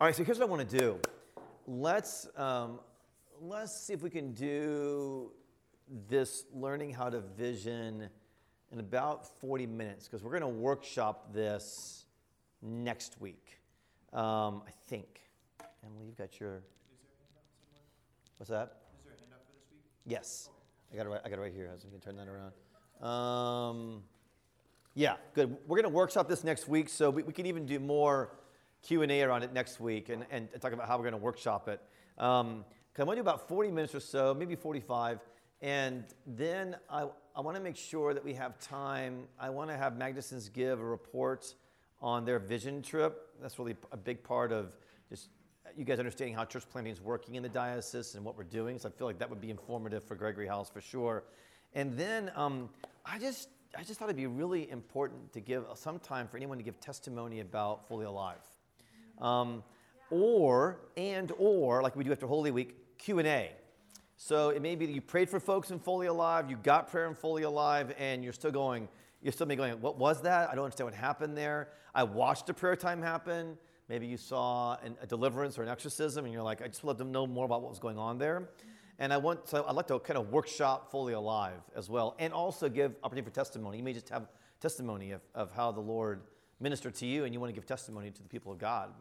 All right, so here's what I want to do. Let's um, let's see if we can do this learning how to vision in about 40 minutes because we're going to workshop this next week. Um, I think. Emily, you've got your. What's that? Is there a handout for this week? Yes, I got it right. I got it right here. So we can turn that around. Um, yeah, good. We're going to workshop this next week, so we, we can even do more Q and A around it next week, and, and talk about how we're going to workshop it. Um, I want to do about 40 minutes or so, maybe 45, and then I, I want to make sure that we have time. I want to have Magnusons give a report on their vision trip. That's really a big part of just you guys understanding how church planting is working in the diocese and what we're doing. So I feel like that would be informative for Gregory House for sure. And then um, I just I just thought it'd be really important to give some time for anyone to give testimony about Fully Alive, um, or and or like we do after Holy Week Q and A. So it may be that you prayed for folks in Fully Alive, you got prayer in Fully Alive, and you're still going. You're still going, what was that? I don't understand what happened there. I watched a prayer time happen. Maybe you saw an, a deliverance or an exorcism, and you're like, I just want to know more about what was going on there. And I want, so I'd like to kind of workshop Fully Alive as well, and also give opportunity for testimony. You may just have testimony of, of how the Lord ministered to you, and you want to give testimony to the people of God.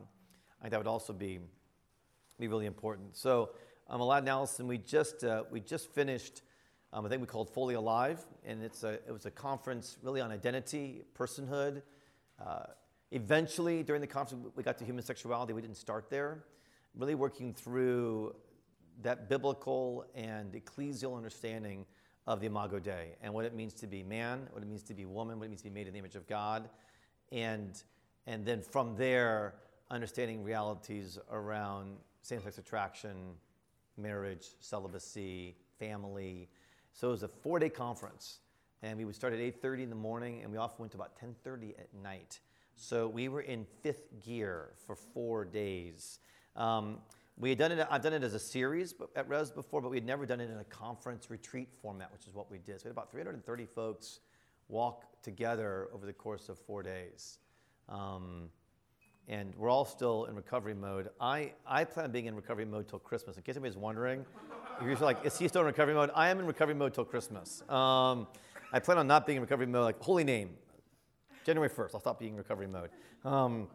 I think that would also be, be really important. So, um, Aladdin Allison, we just, uh, we just finished, um, I think we called Fully Alive, and it's a, it was a conference really on identity, personhood. Uh, eventually, during the conference, we got to human sexuality. We didn't start there. Really working through that biblical and ecclesial understanding of the Imago Dei and what it means to be man, what it means to be woman, what it means to be made in the image of God, and and then from there, understanding realities around same-sex attraction, marriage, celibacy, family. So it was a four-day conference, and we would start at 8:30 in the morning, and we often went to about 10:30 at night. So we were in fifth gear for four days. Um, we had done it. I've done it as a series at Res before, but we had never done it in a conference retreat format, which is what we did. So we had about 330 folks walk together over the course of four days. Um, and we're all still in recovery mode. I, I plan on being in recovery mode till Christmas. In case anybody's wondering, if you're like, is he still in recovery mode? I am in recovery mode till Christmas. Um, I plan on not being in recovery mode, like holy name, January 1st. I'll stop being in recovery mode. Um,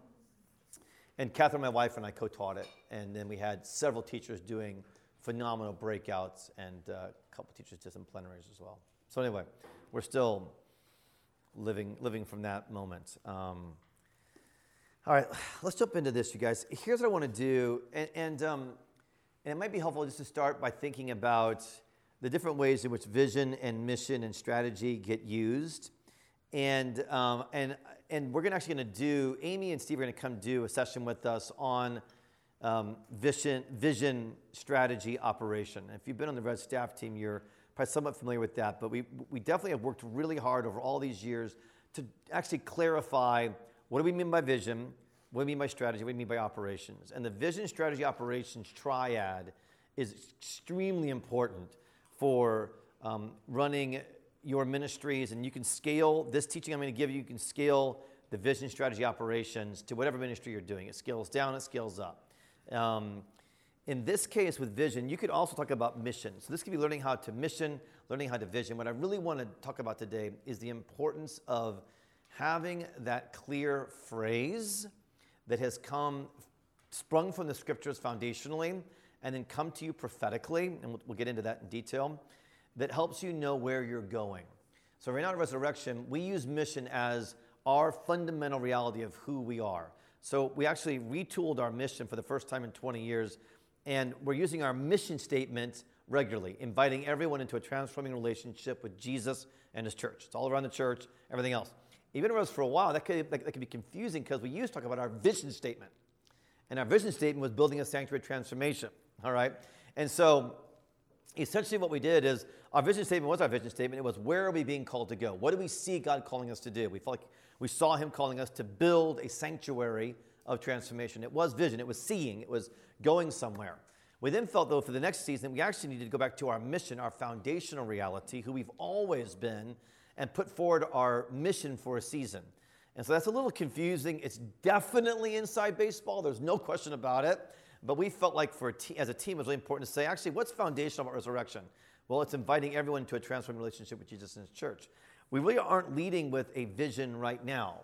and Catherine, my wife, and I co-taught it, and then we had several teachers doing phenomenal breakouts, and uh, a couple teachers did some plenaries as well. So anyway, we're still living living from that moment. Um, all right, let's jump into this, you guys. Here's what I want to do, and and, um, and it might be helpful just to start by thinking about the different ways in which vision and mission and strategy get used, and um, and and we're gonna actually going to do. Amy and Steve are going to come do a session with us on um, vision, vision strategy operation. If you've been on the Res staff team, you're probably somewhat familiar with that. But we we definitely have worked really hard over all these years to actually clarify what do we mean by vision, what do we mean by strategy, what do we mean by operations. And the vision, strategy, operations triad is extremely important for um, running your ministries, and you can scale this teaching I'm going to give you. You can scale the vision, strategy, operations to whatever ministry you're doing. It scales down, it scales up. Um, in this case, with vision, you could also talk about mission. So this could be learning how to mission, learning how to vision. What I really want to talk about today is the importance of having that clear phrase that has come, sprung from the scriptures foundationally, and then come to you prophetically, and we'll, we'll get into that in detail that helps you know where you're going. So, right now at Resurrection, we use mission as our fundamental reality of who we are. So, we actually retooled our mission for the first time in 20 years, and we're using our mission statement regularly, inviting everyone into a transforming relationship with Jesus and His church. It's all around the church, everything else. Even was for a while, that could, that, that could be confusing because we used to talk about our vision statement. And our vision statement was building a sanctuary transformation, all right? And so essentially what we did is our vision statement was our vision statement. It was where are we being called to go? What do we see God calling us to do? We felt like we saw Him calling us to build a sanctuary of transformation. It was vision, it was seeing, it was going somewhere. We then felt, though, for the next season, we actually needed to go back to our mission, our foundational reality, who we've always been, and put forward our mission for a season. And so that's a little confusing. It's definitely inside baseball, there's no question about it. But we felt like for a te- as a team, it was really important to say, actually, what's foundational about resurrection? Well, it's inviting everyone to a transformed relationship with Jesus and his church. We really aren't leading with a vision right now.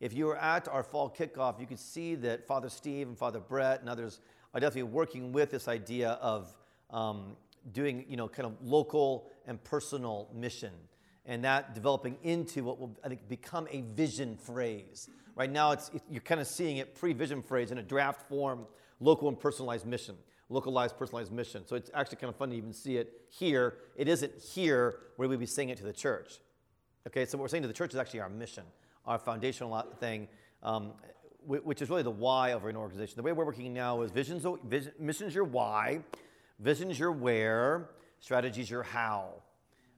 If you were at our fall kickoff, you could see that Father Steve and Father Brett and others are definitely working with this idea of um, doing, you know, kind of local and personal mission, and that developing into what will, I think, become a vision phrase. Right now, it's, you're kind of seeing it pre-vision phrase in a draft form, local and personalized mission, localized, personalized mission. So it's actually kind of fun to even see it here. It isn't here where we'd be saying it to the church. Okay, so what we're saying to the church is actually our mission, our foundational thing. Um, which is really the why of an organization. The way we're working now is vision's, vision, mission's your why, vision's your where, strategy's your how,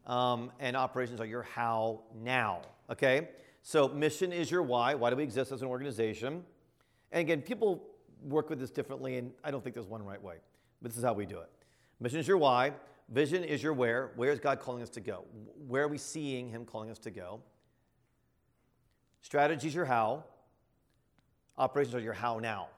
um, and operations are your how now. Okay? So mission is your why. Why do we exist as an organization? And again, people work with this differently, and I don't think there's one right way, but this is how we do it. Mission is your why. Vision is your where. Where is God calling us to go? Where are we seeing Him calling us to go? Strategy are how. Operations are your how now.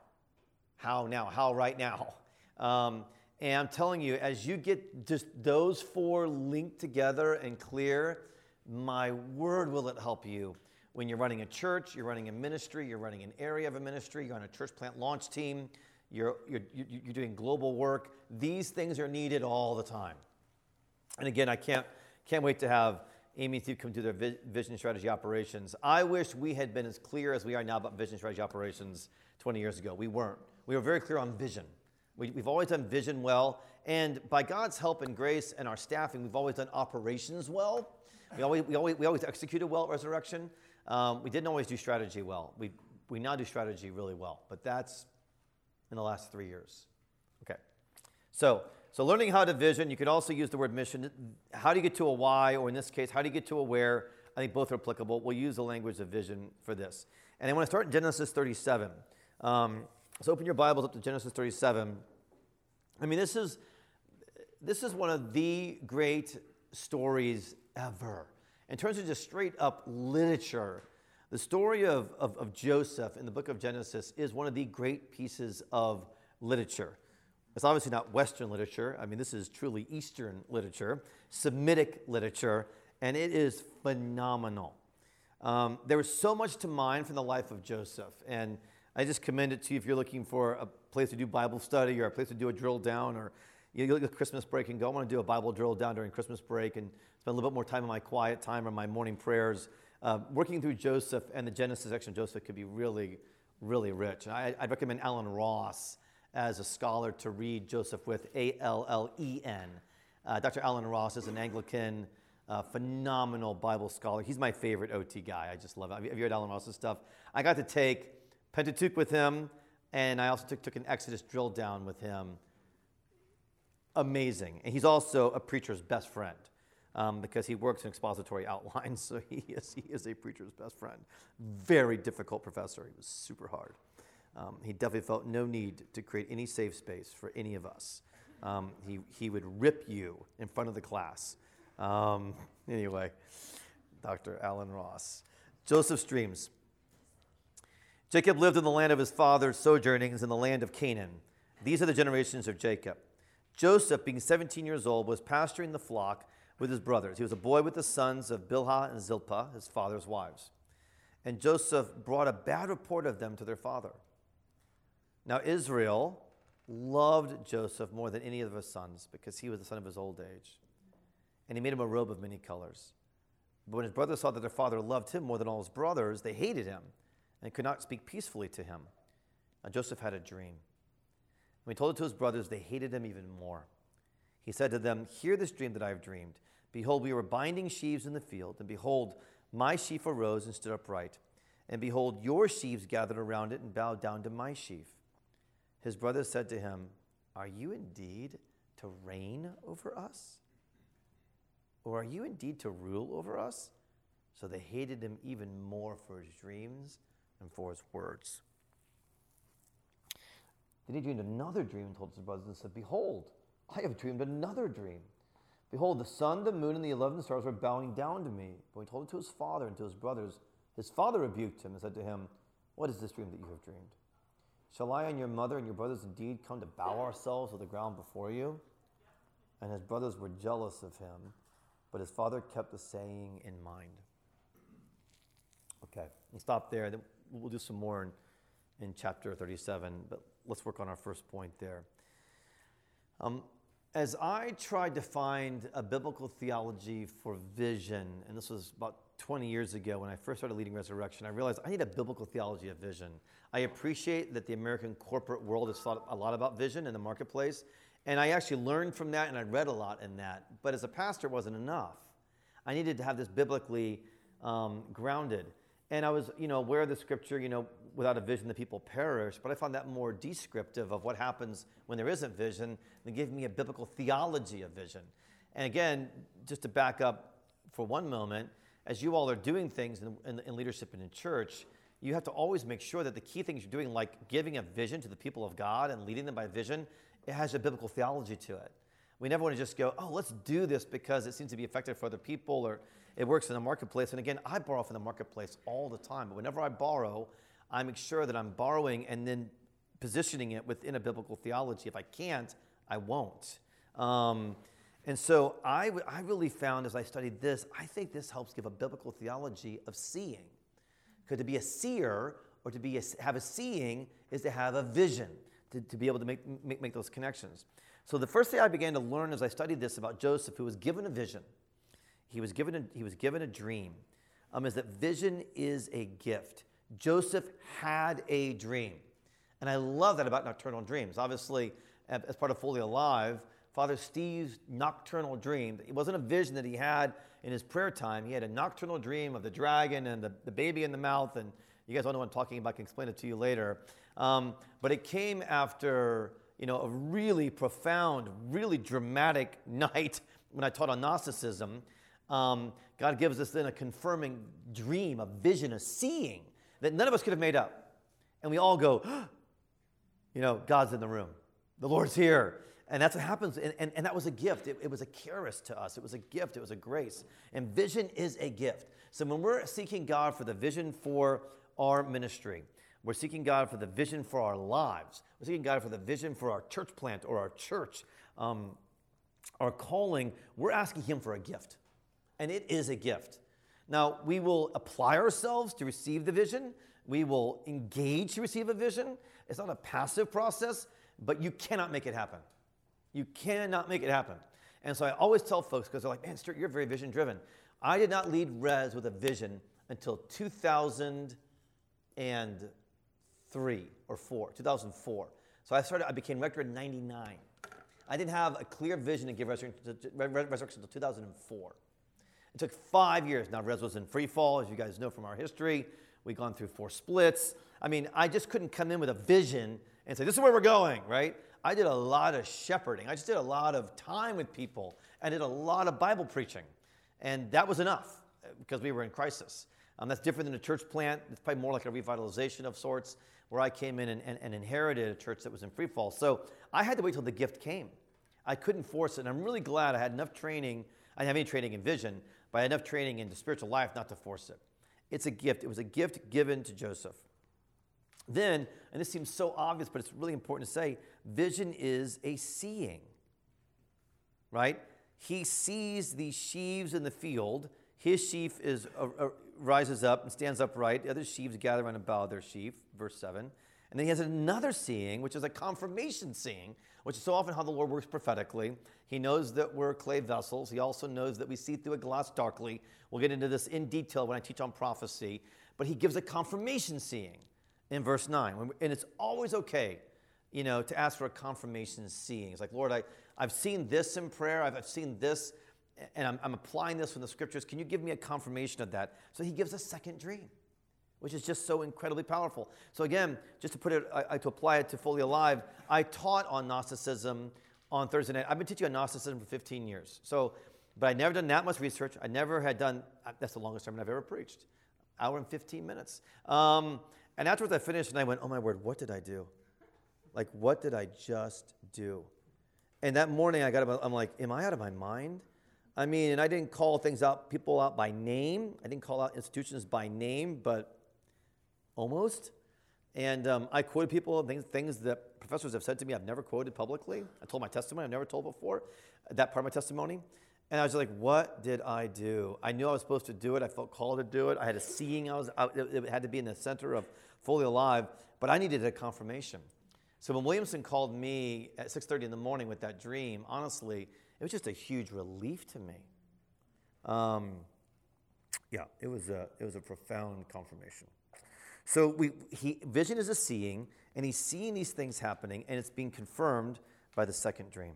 How now? How right now? Um, and I'm telling you, as you get just those four linked together and clear, my word will it help you when you're running a church, you're running a ministry, you're running an area of a ministry, you're on a church plant launch team, you're, you're, you're doing global work. These things are needed all the time. And again, I can't, can't wait to have Amy Steve come do their vision strategy operations. I wish we had been as clear as we are now about vision strategy operations 20 years ago. We weren't. We were very clear on vision. We, have always done vision well. And by God's help and grace and our staffing, we've always done operations well. We always, we always, we always executed well at Resurrection. Um, we didn't always do strategy well. We, we now do strategy really well. But that's in the last three years. Okay. So, so learning how to vision, you could also use the word mission. How do you get to a why, or in this case, how do you get to a where? I think both are applicable. We'll use the language of vision for this. And I want to start in Genesis 37. Um, so open your Bibles up to Genesis 37. I mean, this is this is one of the great stories ever. In terms of just straight up literature, the story of, of, of Joseph in the book of Genesis is one of the great pieces of literature. It's obviously not Western literature. I mean, this is truly Eastern literature, Semitic literature, and it is phenomenal. Um, there was so much to mine from the life of Joseph, and I just commend it to you if you're looking for a place to do Bible study or a place to do a drill down, or you look at Christmas break and go, I want to do a Bible drill down during Christmas break and spend a little bit more time in my quiet time or my morning prayers. Uh, working through Joseph and the Genesis section of Joseph could be really, really rich. And I, I'd recommend Allen Ross as a scholar to read Joseph with A L L E N. Uh, Dr. Allen Ross is an Anglican, uh, phenomenal Bible scholar. He's my favorite OT guy. I just love it. Have you, read Allen Ross's stuff? I got to take Pentateuch with him, and I also took, took an Exodus drill down with him. Amazing. And he's also a preacher's best friend. Um, because he works in expository outlines, so he is, he is a preacher's best friend. Very difficult professor. He was super hard. Um, he definitely felt no need to create any safe space for any of us. Um, he, he would rip you in front of the class. Um, anyway, Dr. Allen Ross. Joseph's dreams. Jacob lived in the land of his father's sojournings in the land of Canaan. These are the generations of Jacob. Joseph, being 17 years old, was pasturing the flock with his brothers. He was a boy with the sons of Bilhah and Zilpah, his father's wives. And Joseph brought a bad report of them to their father. Now, Israel loved Joseph more than any of his sons because he was the son of his old age. And he made him a robe of many colors. But when his brothers saw that their father loved him more than all his brothers, they hated him and could not speak peacefully to him. Now, Joseph had a dream. When he told it to his brothers, they hated him even more. He said to them, Hear this dream that I have dreamed. Behold, we were binding sheaves in the field, and behold, my sheaf arose and stood upright. And behold, your sheaves gathered around it and bowed down to my sheaf. His brothers said to him, Are you indeed to reign over us? Or are you indeed to rule over us? So they hated him even more for his dreams and for his words. Then he dreamed another dream and told his brothers and said, Behold, I have dreamed another dream. Behold, the sun, the moon, and the eleven stars were bowing down to me. But he told it to his father and to his brothers, His father rebuked him and said to him, What is this dream that you have dreamed? Shall I and your mother and your brothers indeed come to bow ourselves to the ground before you? And his brothers were jealous of him, but his father kept the saying in mind. Okay, we'll stop there. Then We'll do some more in, in chapter 37, but let's work on our first point there. Um, as I tried to find a biblical theology for vision, and this was about 20 years ago when I first started leading Resurrection, I realized I need a biblical theology of vision. I appreciate that the American corporate world has thought a lot about vision in the marketplace, and I actually learned from that and I read a lot in that. But as a pastor, it wasn't enough. I needed to have this biblically um, grounded. And I was, you know, aware of the scripture, you know, without a vision the people perish, but I found that more descriptive of what happens when there isn't vision than giving me a biblical theology of vision. And again, just to back up for one moment, as you all are doing things in, in, in leadership and in church, you have to always make sure that the key things you're doing, like giving a vision to the people of God and leading them by vision, it has a biblical theology to it. We never want to just go, oh, let's do this because it seems to be effective for other people or it works in the marketplace. And again, I borrow from the marketplace all the time. But whenever I borrow, I make sure that I'm borrowing and then positioning it within a biblical theology. If I can't, I won't. Um, and so I, I really found as I studied this, I think this helps give a biblical theology of seeing. Because to be a seer or to be a, have a seeing is to have a vision, to, to be able to make, make, make those connections. So the first thing I began to learn as I studied this about Joseph, who was given a vision, he was given a, he was given a dream, um, is that vision is a gift. Joseph had a dream. And I love that about nocturnal dreams. Obviously, as part of Fully Alive, Father Steve's nocturnal dream, it wasn't a vision that he had in his prayer time. He had a nocturnal dream of the dragon and the, the baby in the mouth. And you guys all know what I'm talking about. I can explain it to you later. Um, but it came after you know, a really profound, really dramatic night when I taught on Gnosticism. Um, God gives us then a confirming dream, a vision, a seeing that none of us could have made up. And we all go, you know, God's in the room. The Lord's here. And that's what happens. And, and, and that was a gift. It, it was a charis to us. It was a gift. It was a grace. And vision is a gift. So when we're seeking God for the vision for our ministry, we're seeking God for the vision for our lives. We're seeking God for the vision for our church plant or our church, um, our calling. We're asking Him for a gift. And it is a gift. Now, we will apply ourselves to receive the vision. We will engage to receive a vision. It's not a passive process, but you cannot make it happen. You cannot make it happen. And so I always tell folks, because they're like, man, Stewart, you're very vision driven. I did not lead Res with a vision until 2003 or 4, 2004. So I started, I became rector in 99. I didn't have a clear vision to give resurrection until 2004. It took five years. Now, Res was in free fall, as you guys know from our history. We've gone through four splits. I mean, I just couldn't come in with a vision and say, this is where we're going, right? I did a lot of shepherding. I just did a lot of time with people. I did a lot of Bible preaching. And that was enough because we were in crisis. Um, that's different than a church plant. It's probably more like a revitalization of sorts, where I came in and, and, and inherited a church that was in free fall. So I had to wait till the gift came. I couldn't force it. And I'm really glad I had enough training. I didn't have any training in vision, but I had enough training in the spiritual life not to force it. It's a gift. It was a gift given to Joseph. Then, and this seems so obvious, but it's really important to say vision is a seeing, right? He sees the sheaves in the field. His sheaf is, uh, uh, rises up and stands upright. The other sheaves gather around and bow their sheaf, verse 7. And then he has another seeing, which is a confirmation seeing, which is so often how the Lord works prophetically. He knows that we're clay vessels. He also knows that we see through a glass darkly. We'll get into this in detail when I teach on prophecy. But he gives a confirmation seeing in verse 9. And it's always okay, you know, to ask for a confirmation seeing. It's like, Lord, I, I've seen this in prayer. I've, I've seen this, and I'm, I'm applying this from the scriptures. Can you give me a confirmation of that? So he gives a second dream which is just so incredibly powerful. So again, just to put it, I, I, to apply it to fully alive, I taught on Gnosticism on Thursday night. I've been teaching on Gnosticism for 15 years. So, but I never done that much research. I never had done. Uh, that's the longest sermon I've ever preached, hour and 15 minutes. Um, and afterwards, I finished and I went, "Oh my word, what did I do? Like, what did I just do?" And that morning, I got up. I'm like, "Am I out of my mind?" I mean, and I didn't call things out, people out by name. I didn't call out institutions by name, but almost. And um, I quoted people things, things that professors have said to me I've never quoted publicly. I told my testimony I've never told before, that part of my testimony. And I was like, what did I do? I knew I was supposed to do it. I felt called to do it. I had a seeing. I was, I, it had to be in the center of fully alive, but I needed a confirmation. So when Williamson called me at 6:30 in the morning with that dream, honestly, it was just a huge relief to me. Um, yeah, it was a it was a profound confirmation. So we, he, vision is a seeing, and he's seeing these things happening, and it's being confirmed by the second dream.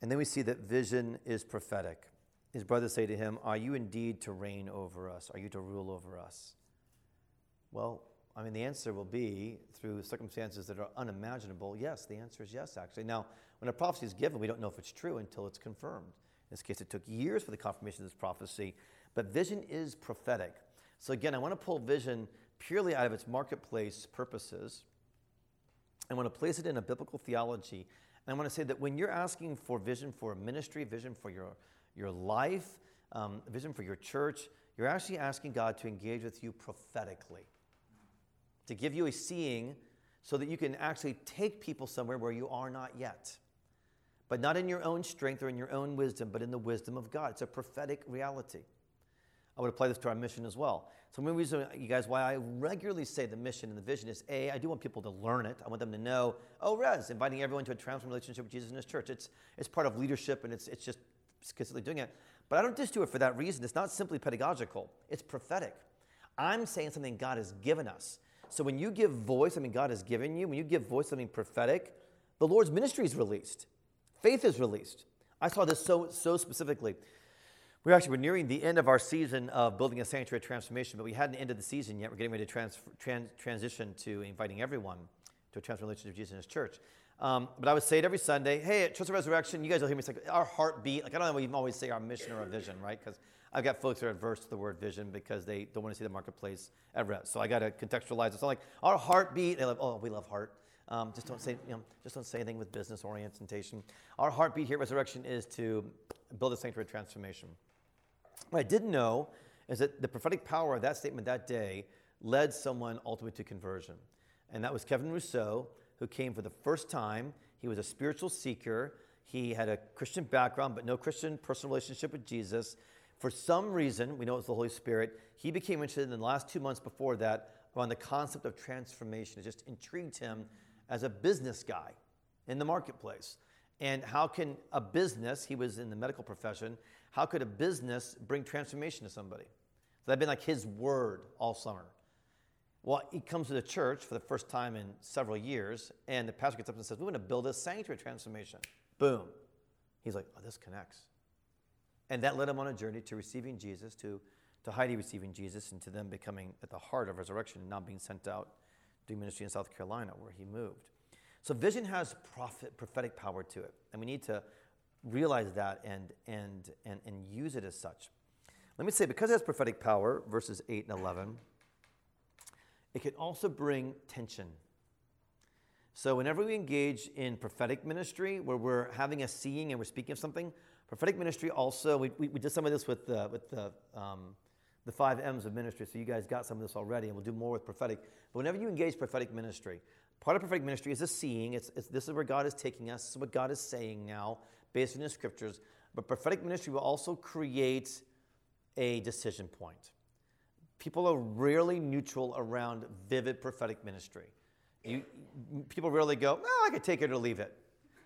And then we see that vision is prophetic. His brothers say to him, Are you indeed to reign over us? Are you to rule over us? Well, I mean, the answer will be through circumstances that are unimaginable. Yes, the answer is yes, actually. Now, when a prophecy is given, we don't know if it's true until it's confirmed. In this case, it took years for the confirmation of this prophecy, but vision is prophetic. So, again, I want to pull vision purely out of its marketplace purposes. I want to place it in a biblical theology and I want to say that when you're asking for vision for a ministry, vision for your, your life, um, vision for your church, you're actually asking God to engage with you prophetically, to give you a seeing so that you can actually take people somewhere where you are not yet. But not in your own strength or in your own wisdom, but in the wisdom of God. It's a prophetic reality. I would apply this to our mission as well. So, one reason, you guys, why I regularly say the mission and the vision is A, I do want people to learn it. I want them to know, oh, Res, inviting everyone to a transformed relationship with Jesus in his church. It's, it's part of leadership and it's, it's just consistently doing it. But I don't just do it for that reason. It's not simply pedagogical, it's prophetic. I'm saying something God has given us. So, when you give voice, I mean, God has given you, when you give voice something prophetic, the Lord's ministry is released, faith is released. I saw this so, so specifically. We're actually we're nearing the end of our season of building a sanctuary transformation, but we hadn't ended the season yet. We're getting ready to trans, trans, transition to inviting everyone to a transformed relationship with Jesus in His church. Um, but I would say it every Sunday. Hey, at Church of Resurrection, you guys will hear me say our heartbeat. Like I don't know, we always say our mission or our vision, right? Because I've got folks who are adverse to the word vision because they don't want to see the marketplace at Res. So I got to contextualize it. So like our heartbeat, they love, oh, we love heart. Um, just don't say, you know, just don't say anything with business orientation. Our heartbeat here at Resurrection is to build a sanctuary transformation. What I didn't know is that the prophetic power of that statement that day led someone ultimately to conversion. And that was Kevin Rousseau, who came for the first time. He was a spiritual seeker. He had a Christian background, but no Christian personal relationship with Jesus. For some reason, we know it was the Holy Spirit, he became interested in the last two months before that around the concept of transformation. It just intrigued him as a business guy in the marketplace. And how can a business, he was in the medical profession, how could a business bring transformation to somebody? So that'd been like his word all summer. Well, he comes to the church for the first time in several years, and the pastor gets up and says, We want to build a sanctuary transformation. Boom. He's like, Oh, this connects. And that led him on a journey to receiving Jesus, to, to Heidi receiving Jesus, and to them becoming at the heart of resurrection and now being sent out doing ministry in South Carolina, where he moved. So vision has prophet, prophetic power to it, and we need to realize that and, and, and, and use it as such. Let me say, because it has prophetic power, verses 8 and 11, it can also bring tension. So, whenever we engage in prophetic ministry, where we're having a seeing and we're speaking of something, prophetic ministry also, we, we, we did some of this with the, with the, um, the five M's of ministry, so you guys got some of this already, and we'll do more with prophetic. But whenever you engage prophetic ministry, part of prophetic ministry is a seeing. It's, it's, this is where God is taking us, this is what God is saying now based on the scriptures. But prophetic ministry will also create a decision point. People are rarely neutral around vivid prophetic ministry. You, people rarely go, oh, I could take it or leave it.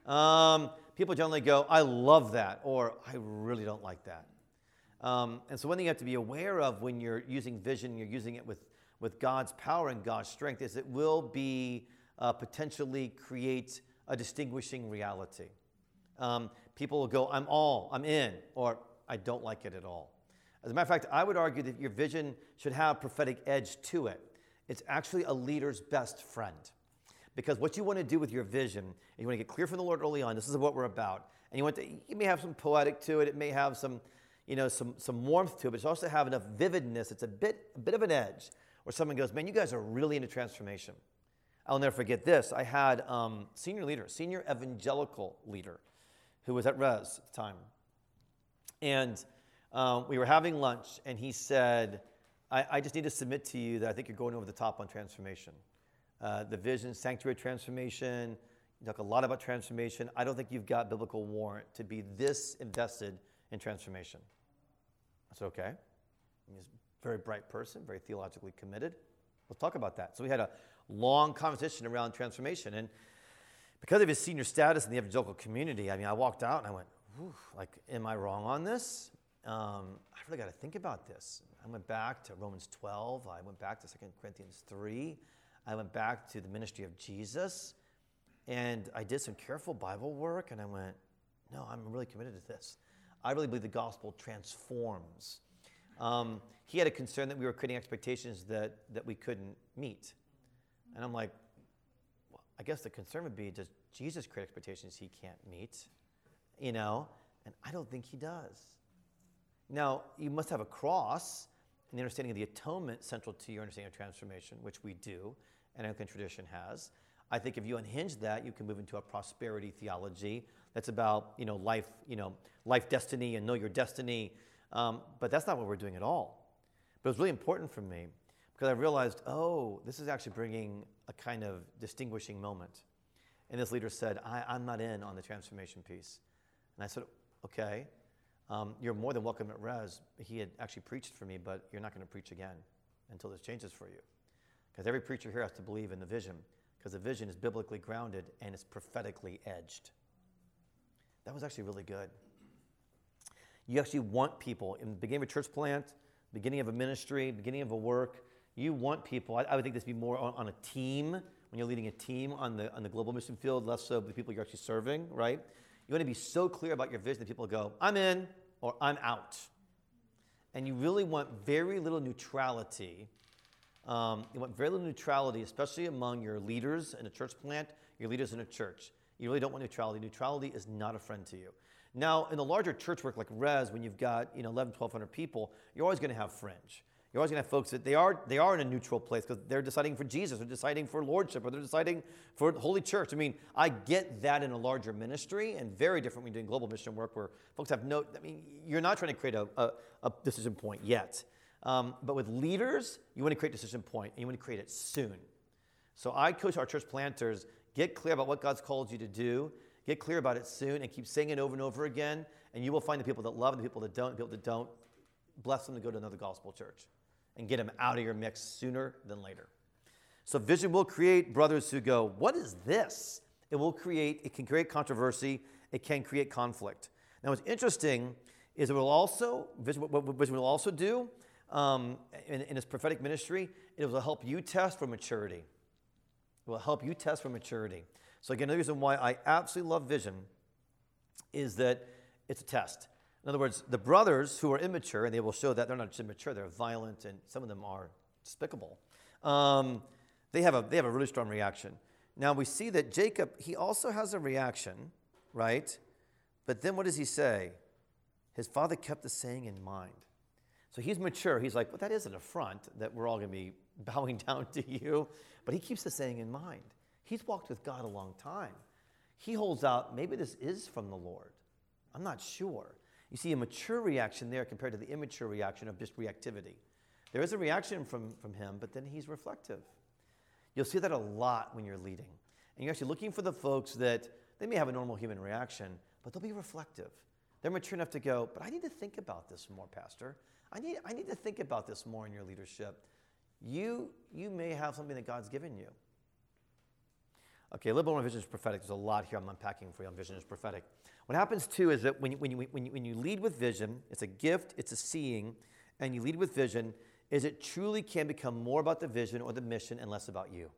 Um, people generally go, I love that, or I really don't like that. Um, and so, one thing you have to be aware of when you're using vision, you're using it with, with God's power and God's strength, is it will be uh, potentially create a distinguishing reality. Um, people will go, I'm all, I'm in, or I don't like it at all. As a matter of fact, I would argue that your vision should have prophetic edge to it. It's actually a leader's best friend. Because what you want to do with your vision, you want to get clear from the Lord early on, this is what we're about. And you want to, you may have some poetic to it, it may have some, you know, some, some warmth to it, but it's also have enough vividness. It's a bit, a bit of an edge where someone goes, man, you guys are really into transformation. I'll never forget this. I had um, senior leader, senior evangelical leader who was at Res at the time. And um, we were having lunch, and he said, I, I, just need to submit to you that I think you're going over the top on transformation. Uh, the vision, sanctuary transformation, you talk a lot about transformation. I don't think you've got biblical warrant to be this invested in transformation. Said, okay. He's a very bright person, very theologically committed. Let's talk about that. So we had a long conversation around transformation. And because of his senior status in the evangelical community, I mean, I walked out and I went, like, am I wrong on this? Um, I really got to think about this. I went back to Romans 12. I went back to 2 Corinthians 3. I went back to the ministry of Jesus. And I did some careful Bible work and I went, no, I'm really committed to this. I really believe the gospel transforms. Um, he had a concern that we were creating expectations that, that we couldn't meet. And I'm like, well, I guess the concern would be does Jesus create expectations he can't meet? You know? And I don't think he does. Now, you must have a cross and the understanding of the atonement central to your understanding of transformation, which we do, Anglican tradition has. I think if you unhinge that, you can move into a prosperity theology that's about you know life, you know life destiny and know your destiny. Um, but that's not what we're doing at all. But it was really important for me because I realized, oh, this is actually bringing a kind of distinguishing moment. And this leader said, I, am not in on the transformation piece. And I said, okay, um, you're more than welcome at Res. He had actually preached for me, but you're not going to preach again until this changes for you. Because every preacher here has to believe in the vision because the vision is biblically grounded and it's prophetically edged. That was actually really good. You actually want people in the beginning of a church plant, beginning of a ministry, beginning of a work. You want people. I, I would think this would be more on, on, a team when you're leading a team on the on the global mission field, less so the people you're actually serving. Right? You want to be so clear about your vision that people go, "I'm in" or "I'm out," and you really want very little neutrality um, you want very little neutrality, especially among your leaders in a church plant, your leaders in a church. You really don't want neutrality. Neutrality is not a friend to you. Now, in the larger church work like Res, when you've got you know 11, 1,200 people, you're always going to have fringe. You're always going to have folks that they are they are in a neutral place because they're deciding for Jesus, or deciding for lordship, or they're deciding for Holy Church. I mean, I get that in a larger ministry, and very different when you're doing global mission work, where folks have no. I mean, you're not trying to create a, a, a decision point yet. Um, but with leaders, you want to create decision point and you want to create it soon. So I coach our church planters get clear about what God's called you to do, get clear about it soon, and keep saying it over and over again. And you will find the people that love and the people that don't, the people that don't, bless them to go to another gospel church and get them out of your mix sooner than later. So vision will create brothers who go, What is this? It will create, it can create controversy, it can create conflict. Now, what's interesting is it will also, vision, what vision will also do um, in, in his prophetic ministry, it will help you test for maturity. It will help you test for maturity. So, again, another reason why I absolutely love vision is that it's a test. In other words, the brothers who are immature, and they will show that they're not just immature, they're violent, and some of them are despicable. Um, they, have a, they have a really strong reaction. Now, we see that Jacob, he also has a reaction, right? But then what does he say? His father kept the saying in mind. So he's mature. He's like, well, that is an affront that we're all going to be bowing down to you. But he keeps the saying in mind. He's walked with God a long time. He holds out, maybe this is from the Lord. I'm not sure. You see a mature reaction there compared to the immature reaction of just reactivity. There is a reaction from, from him, but then he's reflective. You'll see that a lot when you're leading. And you're actually looking for the folks that they may have a normal human reaction, but they'll be reflective. They're mature enough to go, but I need to think about this more, Pastor. I need, I need to think about this more in your leadership. You, you may have something that God's given you. Okay, a little bit more on vision is prophetic. There's a lot here I'm unpacking for you on vision is prophetic. What happens too is that when you, when, you, when, you, when you lead with vision, it's a gift, it's a seeing, and you lead with vision, is it truly can become more about the vision or the mission and less about you.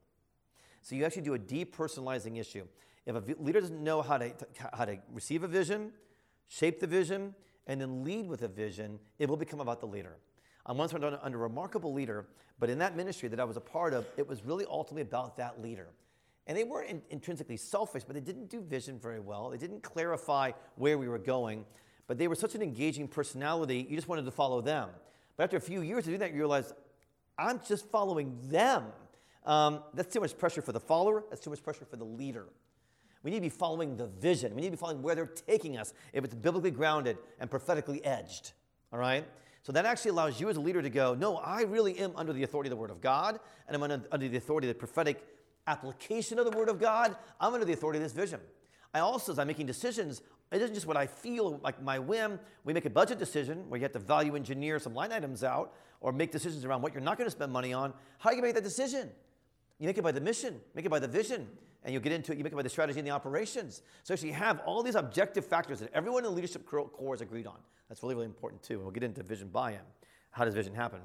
So you actually do a depersonalizing issue. If a leader doesn't know how to, how to receive a vision, shape the vision, and then lead with a vision, it will become about the leader. I'm once under, under a remarkable leader, but in that ministry that I was a part of, it was really ultimately about that leader. And they weren't in, intrinsically selfish, but they didn't do vision very well. They didn't clarify where we were going, but they were such an engaging personality, you just wanted to follow them. But after a few years of doing that, you realize, I'm just following them. Um, that's too much pressure for the follower, that's too much pressure for the leader. We need to be following the vision. We need to be following where they're taking us if it's biblically grounded and prophetically edged. All right? So that actually allows you as a leader to go, no, I really am under the authority of the Word of God, and I'm under, under the authority of the prophetic application of the Word of God. I'm under the authority of this vision. I also, as I'm making decisions, it isn't just what I feel like my whim. We make a budget decision where you have to value engineer some line items out or make decisions around what you're not going to spend money on. How do you make that decision? You make it by the mission, make it by the vision, and you'll get into it. You make it by the strategy and the operations. So actually, you have all these objective factors that everyone in the leadership core has agreed on. That's really, really important too. And we'll get into vision buy-in. How does vision happen?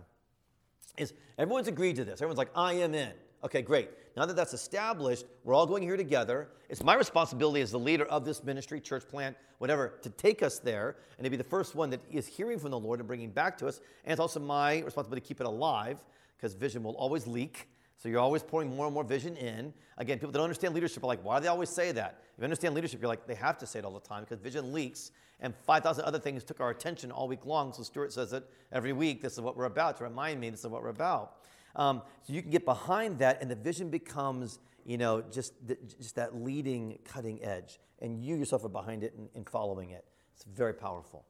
Is everyone's agreed to this? Everyone's like, I am in. Okay, great. Now that that's established, we're all going here together. It's my responsibility as the leader of this ministry, church plant, whatever, to take us there and to be the first one that is hearing from the Lord and bringing back to us. And it's also my responsibility to keep it alive because vision will always leak. So you're always pouring more and more vision in. Again, people that don't understand leadership are like, why do they always say that? If you understand leadership, you're like, they have to say it all the time because vision leaks. And 5,000 other things took our attention all week long. So Stewart says it every week. This is what we're about to remind me this is what we're about. Um, so you can get behind that, and the vision becomes, you know, just, the, just that leading, cutting edge. And you yourself are behind it and, and following it. It's very powerful.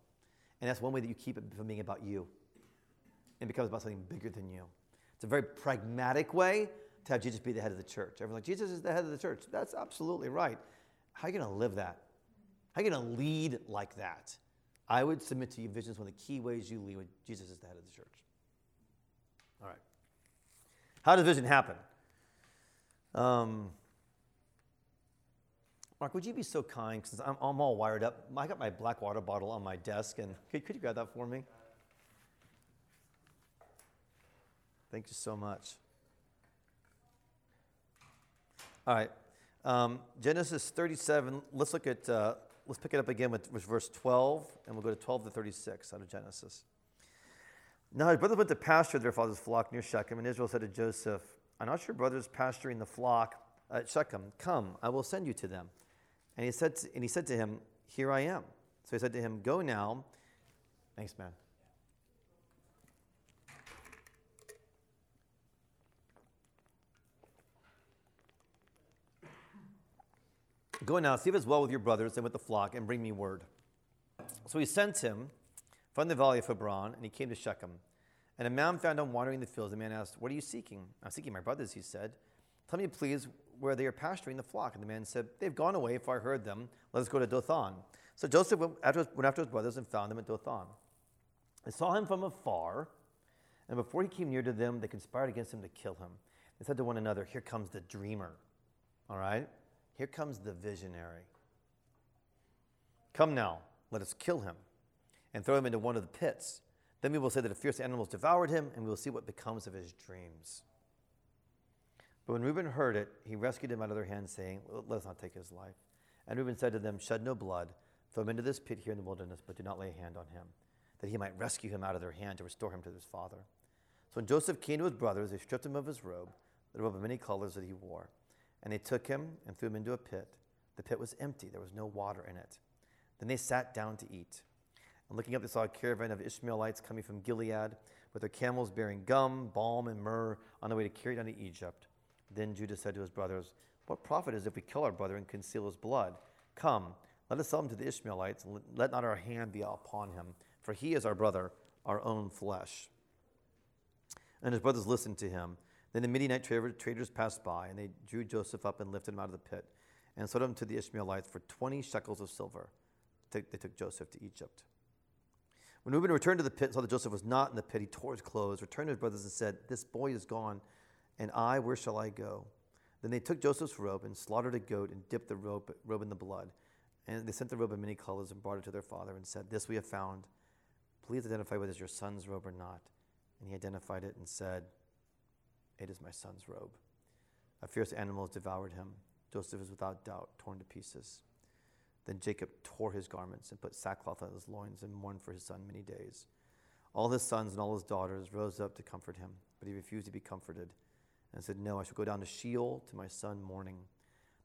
And that's one way that you keep it from being about you. It becomes about something bigger than you. It's a very pragmatic way to have Jesus be the head of the church. Everyone's like, Jesus is the head of the church. That's absolutely right. How are you going to live that? How are you going to lead like that? I would submit to you vision is one of the key ways you lead when Jesus is the head of the church. All right. How does vision happen? Um, Mark, would you be so kind? Because I'm, I'm, all wired up. I got my black water bottle on my desk, and could, could you grab that for me? Thank you so much. All right. Um, Genesis 37, let's look at, uh, let's pick it up again with, with, verse 12, and we'll go to 12 to 36 out of Genesis. Now his brothers went to pasture their father's flock near Shechem, and Israel said to Joseph, Are not your brothers pasturing the flock at Shechem? Come, I will send you to them. And he said to, and he said to him, Here I am. So he said to him, Go now. Thanks, man. Go now, see if it's well with your brothers and with the flock, and bring me word. So he sent him from the valley of Hebron, and he came to Shechem. And a man found him wandering the fields. The man asked, What are you seeking? I'm seeking my brothers, he said. Tell me, please, where they are pasturing the flock. And the man said, They've gone away, for I heard them. Let us go to Dothan. So Joseph went after, went after his brothers and found them at Dothan. They saw him from afar, and before he came near to them, they conspired against him to kill him. They said to one another, Here comes the dreamer. All right? Here comes the visionary. Come now, let us kill him and throw him into one of the pits. Then we will say that the fierce animals devoured him, and we will see what becomes of his dreams. But when Reuben heard it, he rescued him out of their hands, saying, Let us not take his life. And Reuben said to them, Shed no blood, throw him into this pit here in the wilderness, but do not lay a hand on him, that he might rescue him out of their hand to restore him to his father. So when Joseph came to his brothers, they stripped him of his robe, the robe of many colors that he wore and they took him and threw him into a pit. The pit was empty, there was no water in it. Then they sat down to eat. And looking up, they saw a caravan of Ishmaelites coming from Gilead with their camels bearing gum, balm, and myrrh on the way to carry down to Egypt. Then Judah said to his brothers, What profit is it if we kill our brother and conceal his blood? Come, let us sell him to the Ishmaelites, and let not our hand be upon him, for he is our brother, our own flesh. And his brothers listened to him. Then the Midianite traders passed by, and they drew Joseph up and lifted him out of the pit, and sold him to the Ishmaelites for 20 shekels of silver. They took Joseph to Egypt. When Reuben returned to the pit and saw that Joseph was not in the pit, he tore his clothes, returned to his brothers, and said, This boy is gone, and I, where shall I go? Then they took Joseph's robe and slaughtered a goat and dipped the robe, robe in the blood. And they sent the robe in many colors and brought it to their father and said, This we have found. Please identify whether it's your son's robe or not. And he identified it and said, it is my son's robe. A fierce animal has devoured him. Joseph is without doubt torn to pieces. Then Jacob tore his garments and put sackcloth on his loins and mourned for his son many days. All his sons and all his daughters rose up to comfort him, but he refused to be comforted and said, No, I shall go down to Sheol to my son mourning.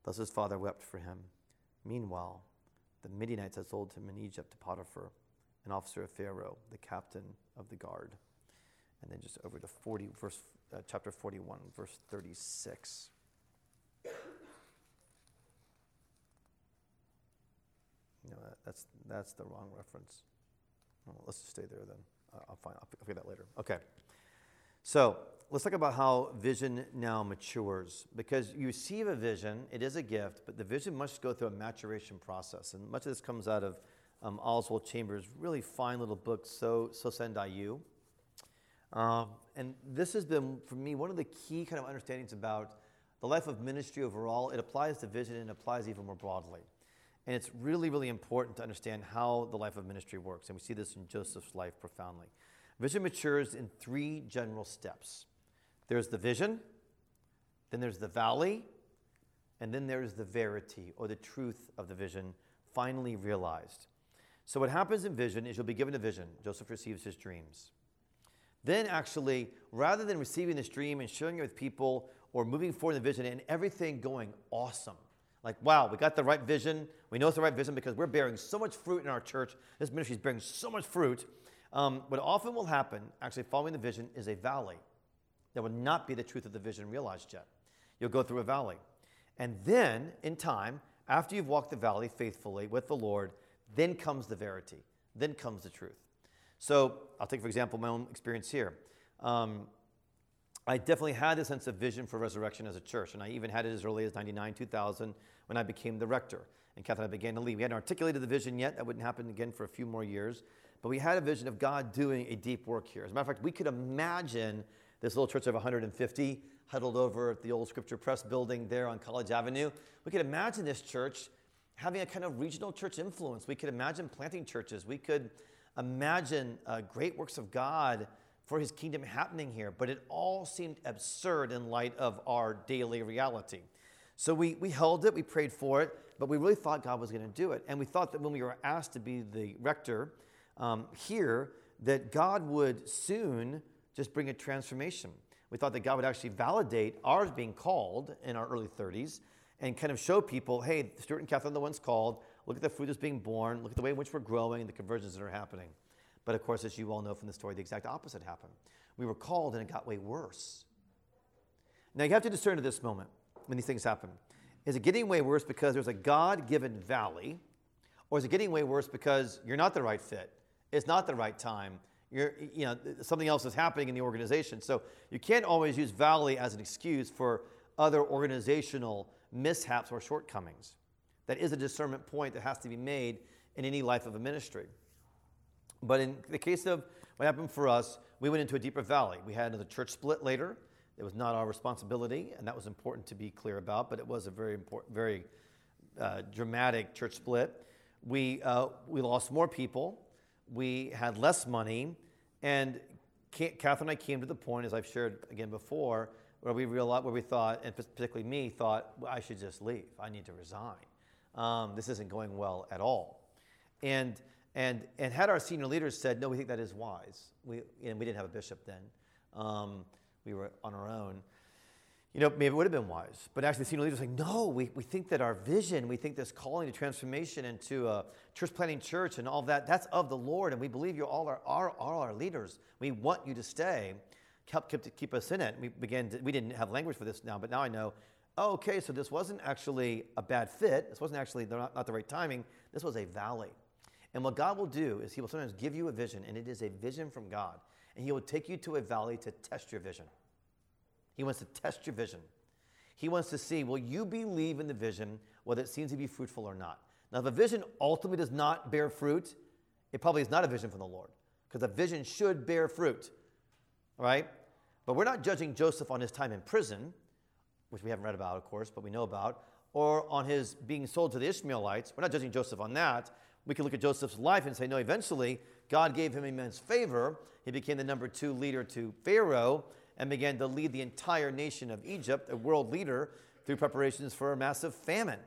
Thus his father wept for him. Meanwhile, the Midianites had sold him in Egypt to Potiphar, an officer of Pharaoh, the captain of the guard. And then just over to 40, verse uh, chapter 41, verse 36. That's, that's the wrong reference. Well, let's just stay there then. I'll, find, I'll figure that later. Okay. So let's talk about how vision now matures. Because you receive a vision, it is a gift, but the vision must go through a maturation process. And much of this comes out of um, Oswald Chambers' really fine little book, So, so Send I You. Um, and this has been, for me, one of the key kind of understandings about the life of ministry overall. It applies to vision and applies even more broadly. And it's really, really important to understand how the life of ministry works. And we see this in Joseph's life profoundly. Vision matures in three general steps there's the vision, then there's the valley, and then there's the verity or the truth of the vision finally realized. So, what happens in vision is you'll be given a vision. Joseph receives his dreams. Then, actually, rather than receiving this dream and sharing it with people or moving forward in the vision and everything going awesome, like, wow, we got the right vision. We know it's the right vision because we're bearing so much fruit in our church. This ministry is bearing so much fruit. Um, what often will happen, actually, following the vision, is a valley. That will not be the truth of the vision realized yet. You'll go through a valley. And then, in time, after you've walked the valley faithfully with the Lord, then comes the verity. Then comes the truth. So, I'll take, for example, my own experience here. Um, I definitely had a sense of vision for resurrection as a church, and I even had it as early as 99, 2000, when I became the rector. And Catherine and I began to lead. We hadn't articulated the vision yet. That wouldn't happen again for a few more years. But we had a vision of God doing a deep work here. As a matter of fact, we could imagine this little church of 150 huddled over at the old Scripture Press building there on College Avenue. We could imagine this church having a kind of regional church influence. We could imagine planting churches. We could imagine uh, great works of God for his kingdom happening here, but it all seemed absurd in light of our daily reality. So we, we held it, we prayed for it, but we really thought God was going to do it. And we thought that when we were asked to be the rector um, here, that God would soon just bring a transformation. We thought that God would actually validate ours being called in our early 30s and kind of show people hey, Stewart and Catherine are the ones called. Look at the fruit that's being born. Look at the way in which we're growing, and the conversions that are happening. But of course, as you all know from the story, the exact opposite happened. We were called and it got way worse. Now you have to discern at this moment when these things happen. Is it getting way worse because there's a God given valley, or is it getting way worse because you're not the right fit? It's not the right time. You're, you know, something else is happening in the organization. So you can't always use valley as an excuse for other organizational mishaps or shortcomings. That is a discernment point that has to be made in any life of a ministry. But in the case of what happened for us, we went into a deeper valley. We had another church split later. It was not our responsibility, and that was important to be clear about, but it was a very important, very uh, dramatic church split. We, uh, we lost more people. We had less money. And Catherine and I came to the point, as I've shared again before, where we realized, where we thought, and particularly me, thought, well, I should just leave. I need to resign. Um, this isn't going well at all. And and, and had our senior leaders said, no, we think that is wise, we, and we didn't have a bishop then, um, we were on our own, you know, maybe it would have been wise. But actually, the senior leaders were like, no, we, we think that our vision, we think this calling to transformation into a church planting church and all that, that's of the Lord, and we believe you all are, are, are our leaders. We want you to stay. Help keep, keep us in it. We began to, we didn't have language for this now, but now I know, oh, okay, so this wasn't actually a bad fit. This wasn't actually not, not the right timing. This was a valley. And what God will do is He will sometimes give you a vision, and it is a vision from God. And He will take you to a valley to test your vision. He wants to test your vision. He wants to see will you believe in the vision, whether it seems to be fruitful or not? Now, if a vision ultimately does not bear fruit, it probably is not a vision from the Lord, because a vision should bear fruit, right? But we're not judging Joseph on his time in prison, which we haven't read about, of course, but we know about, or on his being sold to the Ishmaelites. We're not judging Joseph on that. We can look at Joseph's life and say, no, eventually God gave him immense favor. He became the number two leader to Pharaoh and began to lead the entire nation of Egypt, a world leader, through preparations for a massive famine.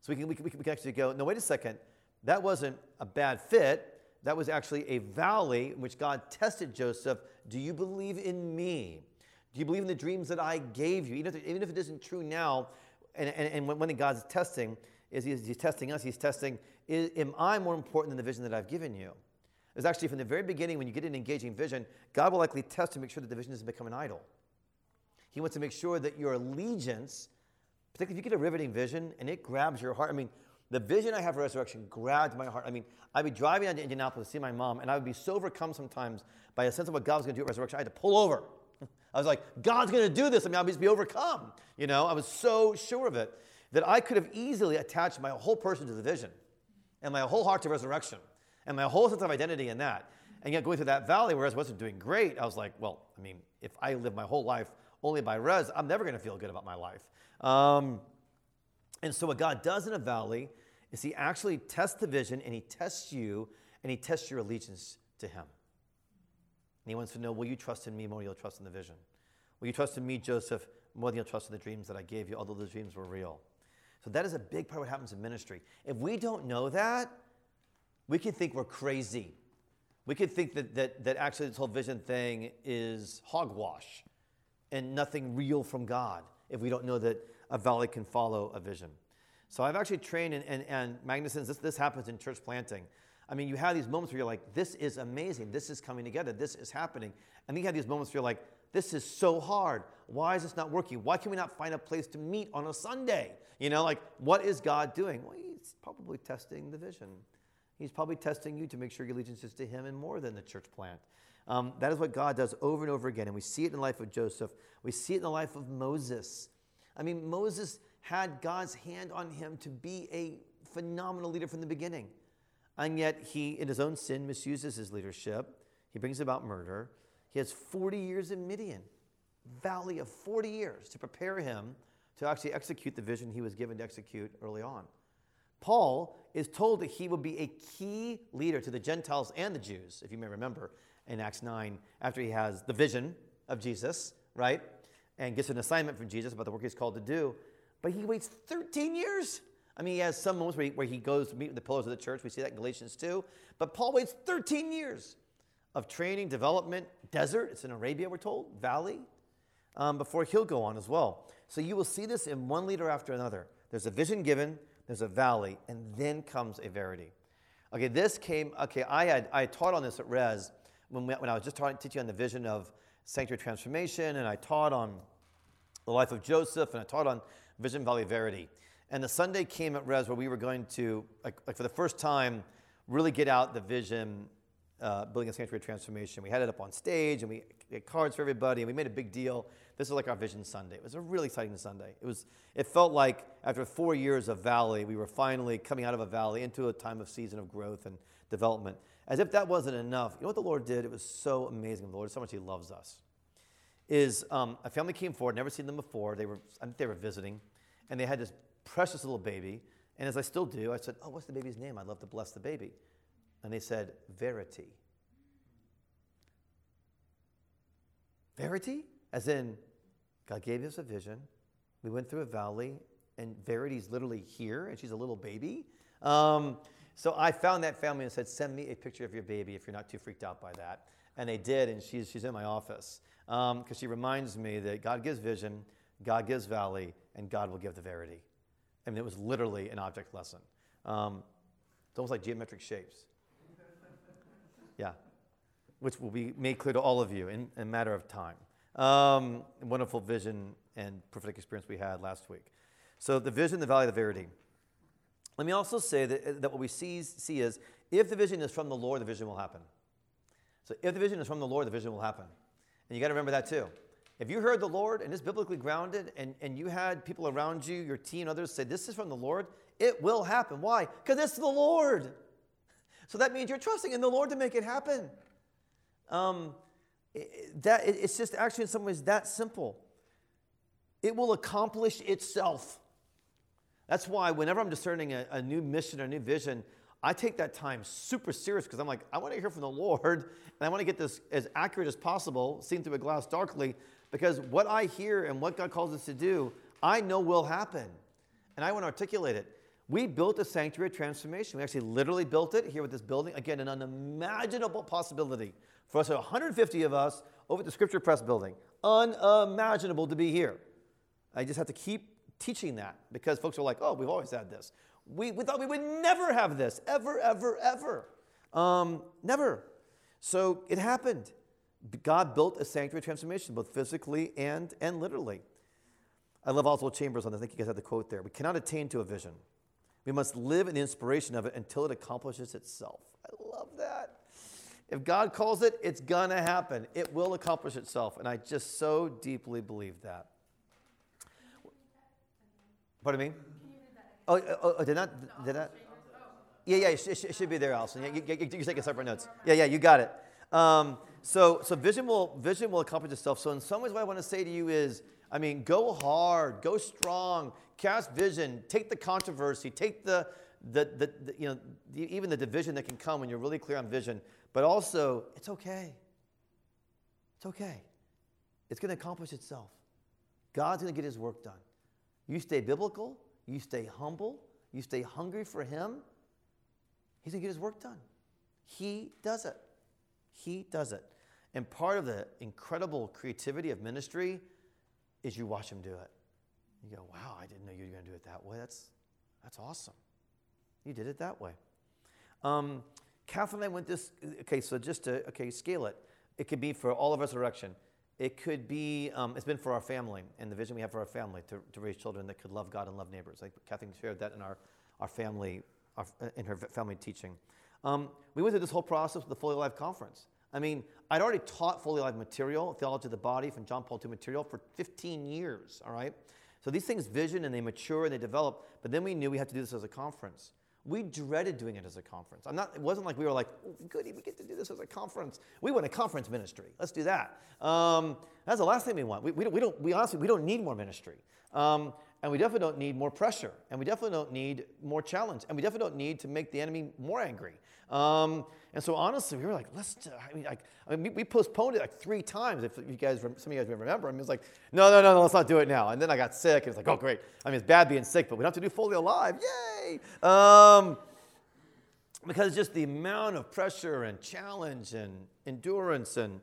So we can, we can, we can actually go, no, wait a second. That wasn't a bad fit. That was actually a valley in which God tested Joseph. Do you believe in me? Do you believe in the dreams that I gave you? Even if, even if it isn't true now, and, and, and when God's testing, is he's, he's testing us, he's testing is, am I more important than the vision that I've given you? It's actually from the very beginning, when you get an engaging vision, God will likely test to make sure that the vision doesn't become an idol. He wants to make sure that your allegiance, particularly if you get a riveting vision and it grabs your heart. I mean, The vision I have for resurrection grabbed my heart. I mean, I'd be driving down to Indianapolis to see my mom, and I would be so overcome sometimes by a sense of what God was going to do at resurrection. I had to pull over. I was like, God's going to do this. I mean, I'll just be overcome. You know, I was so sure of it that I could have easily attached my whole person to the vision and my whole heart to resurrection and my whole sense of identity in that. And yet, going through that valley where I wasn't doing great, I was like, well, I mean, if I live my whole life only by res, I'm never going to feel good about my life. Um, and so, what God does in a valley is He actually tests the vision and He tests you and He tests your allegiance to Him. And He wants to know will you trust in me more than you'll trust in the vision? Will you trust in me, Joseph, more than you'll trust in the dreams that I gave you, although those dreams were real? So, that is a big part of what happens in ministry. If we don't know that, we can think we're crazy. We could think that, that, that actually this whole vision thing is hogwash and nothing real from God if we don't know that a valley can follow a vision. So I've actually trained, and, and, and Magnuson, this, this happens in church planting. I mean, you have these moments where you're like, this is amazing. This is coming together. This is happening. And then you have these moments where you're like, this is so hard. Why is this not working? Why can we not find a place to meet on a Sunday? You know, like, what is God doing? Well, he's probably testing the vision. He's probably testing you to make sure your allegiance is to Him and more than the church plant. Um, that is what God does over and over again. And we see it in the life of Joseph, we see it in the life of Moses. I mean, Moses had God's hand on him to be a phenomenal leader from the beginning. And yet, he, in his own sin, misuses his leadership. He brings about murder. He has 40 years in Midian, valley of 40 years, to prepare him to actually execute the vision he was given to execute early on. Paul is told that he will be a key leader to the Gentiles and the Jews, if you may remember in Acts 9, after he has the vision of Jesus, right? And gets an assignment from Jesus about the work he's called to do. But he waits 13 years. I mean, he has some moments where he, where he goes to meet with the pillars of the church. We see that in Galatians 2. But Paul waits 13 years of training, development, desert. It's in Arabia, we're told, valley, um, before he'll go on as well. So you will see this in one leader after another. There's a vision given, there's a valley, and then comes a verity. Okay, this came, okay, I had, I taught on this at Res when, we, when I was just taught, teaching on the vision of sanctuary transformation, and I taught on the life of Joseph, and I taught on Vision Valley Verity. And the Sunday came at Res where we were going to, like, like for the first time, really get out the vision, uh, building a sanctuary transformation. We had it up on stage, and we had cards for everybody, and we made a big deal. This was like our Vision Sunday. It was a really exciting Sunday. It was. It felt like after four years of valley, we were finally coming out of a valley into a time of season of growth and development. As if that wasn't enough, you know what the Lord did? It was so amazing. The Lord, so much He loves us. Is um, a family came forward, never seen them before. They were, I think they were visiting, and they had this precious little baby. And as I still do, I said, "Oh, what's the baby's name? I'd love to bless the baby." And they said, "Verity." Verity, as in God gave us a vision. We went through a valley, and Verity's literally here, and she's a little baby. Um, so I found that family and said, Send me a picture of your baby if you're not too freaked out by that. And they did, and she's, she's in my office because um, she reminds me that God gives vision, God gives valley, and God will give the verity. I mean, it was literally an object lesson. Um, it's almost like geometric shapes. Yeah, which will be made clear to all of you in, in a matter of time. Um, wonderful vision and prophetic experience we had last week. So, the vision, the valley of the verity. Let me also say that, that what we see, see is if the vision is from the Lord, the vision will happen. So, if the vision is from the Lord, the vision will happen. And you got to remember that too. If you heard the Lord and it's biblically grounded, and, and you had people around you, your team, others say, This is from the Lord, it will happen. Why? Because it's the Lord. So that means you're trusting in the Lord to make it happen. Um, that it's just actually in some ways that simple. It will accomplish itself. That's why whenever I'm discerning a, a new mission or a new vision, I take that time super serious because I'm like, I want to hear from the Lord and I want to get this as accurate as possible, seen through a glass darkly, because what I hear and what God calls us to do, I know will happen. And I want to articulate it. We built a sanctuary transformation. We actually literally built it here with this building. Again, an unimaginable possibility for us, 150 of us, over at the Scripture Press building. Unimaginable to be here. I just have to keep teaching that because folks are like, oh, we've always had this. We, we thought we would never have this, ever, ever, ever. Um, never. So it happened. God built a sanctuary transformation, both physically and, and literally. I love Oswald Chambers on this. I think you guys have the quote there. We cannot attain to a vision. We must live in the inspiration of it until it accomplishes itself. I love that. If God calls it, it's going to happen. It will accomplish itself. And I just so deeply believe that. Pardon me? Oh, oh, oh, did not, did not? Yeah, yeah, it, should be there, Allison. Yeah, you, you take separate notes. Yeah, yeah, you got it. Um, so, so vision will vision will accomplish itself. So, in some ways, what I want to say to you is, I mean, go hard, go strong, cast vision, take the controversy, take the the, the, the you know the, even the division that can come when you're really clear on vision. But also, it's okay. It's okay. It's going to accomplish itself. God's going to get His work done. You stay biblical. You stay humble. You stay hungry for Him. He's going to get His work done. He does it. He does it. And part of the incredible creativity of ministry is you watch him do it. You go, wow, I didn't know you were going to do it that way. That's, that's awesome. You did it that way. Um, Catherine and I went this, okay, so just to, okay, scale it. It could be for all of resurrection. It could be, um, it's been for our family and the vision we have for our family to, to raise children that could love God and love neighbors. Like Kathleen shared that in our, our family, our, in her family teaching. Um, we went through this whole process with the Fully Alive Conference. I mean, I'd already taught fully alive material, theology of the body from John Paul II material for 15 years, all right? So these things vision and they mature and they develop, but then we knew we had to do this as a conference. We dreaded doing it as a conference. I'm not, it wasn't like we were like, oh, goody, we get to do this as a conference. We want a conference ministry. Let's do that. Um, that's the last thing we want. We, we, don't, we, don't, we honestly, we don't need more ministry. Um, and we definitely don't need more pressure. And we definitely don't need more challenge. And we definitely don't need to make the enemy more angry. Um, and so honestly, we were like, let's, I mean, like, I mean, we postponed it like three times. If you guys, some of you guys remember, I mean, it was like, no, no, no, no, let's not do it now. And then I got sick. And it's like, oh, great. I mean, it's bad being sick, but we don't have to do fully alive. Yay! Um, because just the amount of pressure and challenge and endurance and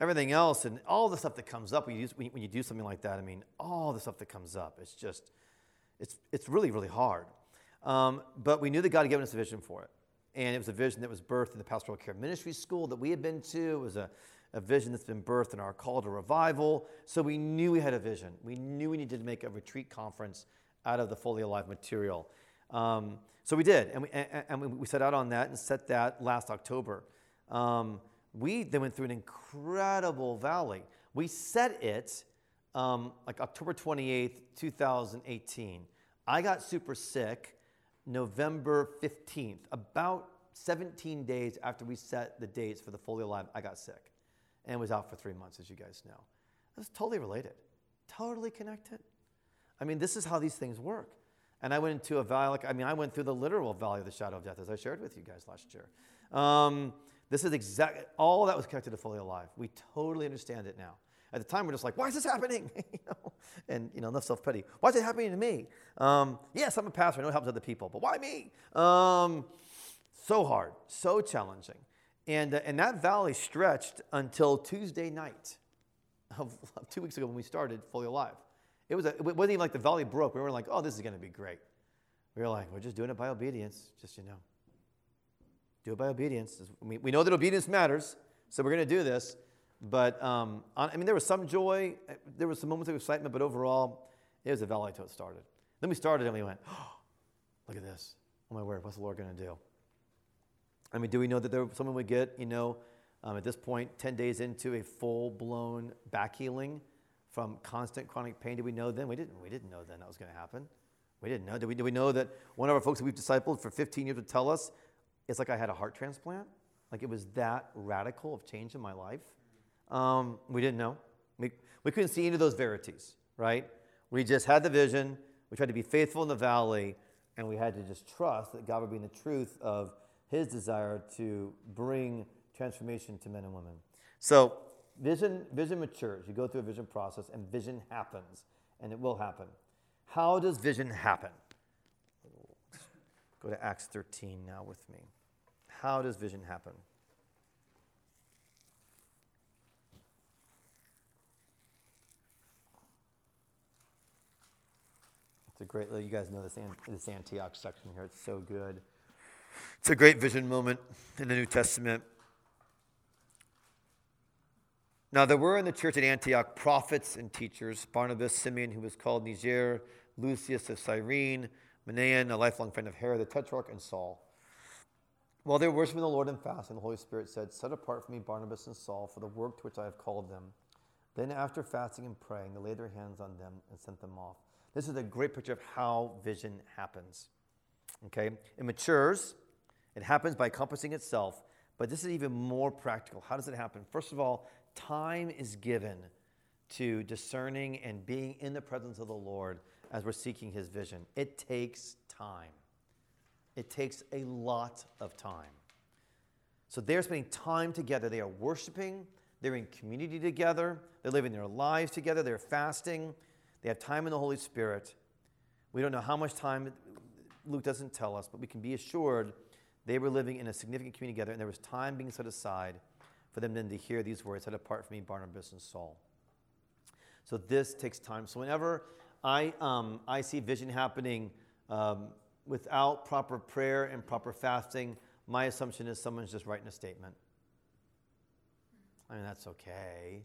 everything else and all the stuff that comes up when you, do, when you do something like that. I mean, all the stuff that comes up. It's just, it's, it's really, really hard. Um, but we knew that God had given us a vision for it. And it was a vision that was birthed in the pastoral care ministry school that we had been to. It was a, a vision that's been birthed in our call to revival. So we knew we had a vision. We knew we needed to make a retreat conference out of the fully alive material. Um, so we did, and we, and, we set out on that and set that last October. Um, we then went through an incredible valley. We set it um, like October 28th, 2018. I got super sick November 15th, about 17 days after we set the dates for the Fully Alive, I got sick and was out for three months, as you guys know. It was totally related, totally connected. I mean, this is how these things work. And I went into a valley, like, I mean, I went through the literal valley of the shadow of death, as I shared with you guys last year. Um, this is exactly, all that was connected to Fully Alive. We totally understand it now. At the time, we're just like, why is this happening? you know? And, you know, enough self pity. Why is it happening to me? Um, yes, I'm a pastor. I know it helps other people, but why me? Um, so hard, so challenging. And, uh, and that valley stretched until Tuesday night of, of, two weeks ago when we started Fully Alive. It, was a, it wasn't even like the valley broke. We were like, oh, this is going to be great. We were like, we're just doing it by obedience, just you know. Do it by obedience. We, know that obedience matters, so we're going to do this. But um, I mean, there was some joy, there was some moments of excitement, but overall, it was a valley until it started. Then we started and we went, oh, look at this. Oh my word, what's the Lord going to do? I mean, do we know that there, someone would get, you know, um, at this point, 10 days into a full blown back healing from constant chronic pain? Did we know then? We didn't. We didn't know then that was going to happen. We didn't know. Did we, did we know that one of our folks that we've discipled for 15 years would tell us it's like I had a heart transplant? Like it was that radical of change in my life? Um, we didn't know. We, we couldn't see into those verities, right? We just had the vision. We tried to be faithful in the valley, and we had to just trust that God would be in the truth of His desire to bring transformation to men and women. So, vision, vision matures. You go through a vision process, and vision happens, and it will happen. How does vision happen? Go to Acts 13 now with me. How does vision happen? It's a great, you guys know this, this Antioch section here. It's so good. It's a great vision moment in the New Testament. Now, there were in the church at Antioch prophets and teachers Barnabas, Simeon, who was called Niger, Lucius of Cyrene, Manaen, a lifelong friend of Herod the Tetrarch, and Saul. While they were worshiping the Lord and fasting, the Holy Spirit said, Set apart for me Barnabas and Saul for the work to which I have called them. Then, after fasting and praying, they laid their hands on them and sent them off. This is a great picture of how vision happens. Okay? It matures, it happens by accomplishing itself, but this is even more practical. How does it happen? First of all, time is given to discerning and being in the presence of the Lord as we're seeking his vision. It takes time. It takes a lot of time. So they're spending time together. They are worshiping. They're in community together. They're living their lives together. They're fasting. They have time in the Holy Spirit. We don't know how much time, Luke doesn't tell us, but we can be assured they were living in a significant community together, and there was time being set aside for them then to hear these words set apart from me, Barnabas and Saul. So this takes time. So whenever I, um, I see vision happening, um, without proper prayer and proper fasting, my assumption is someone's just writing a statement. I mean, that's okay.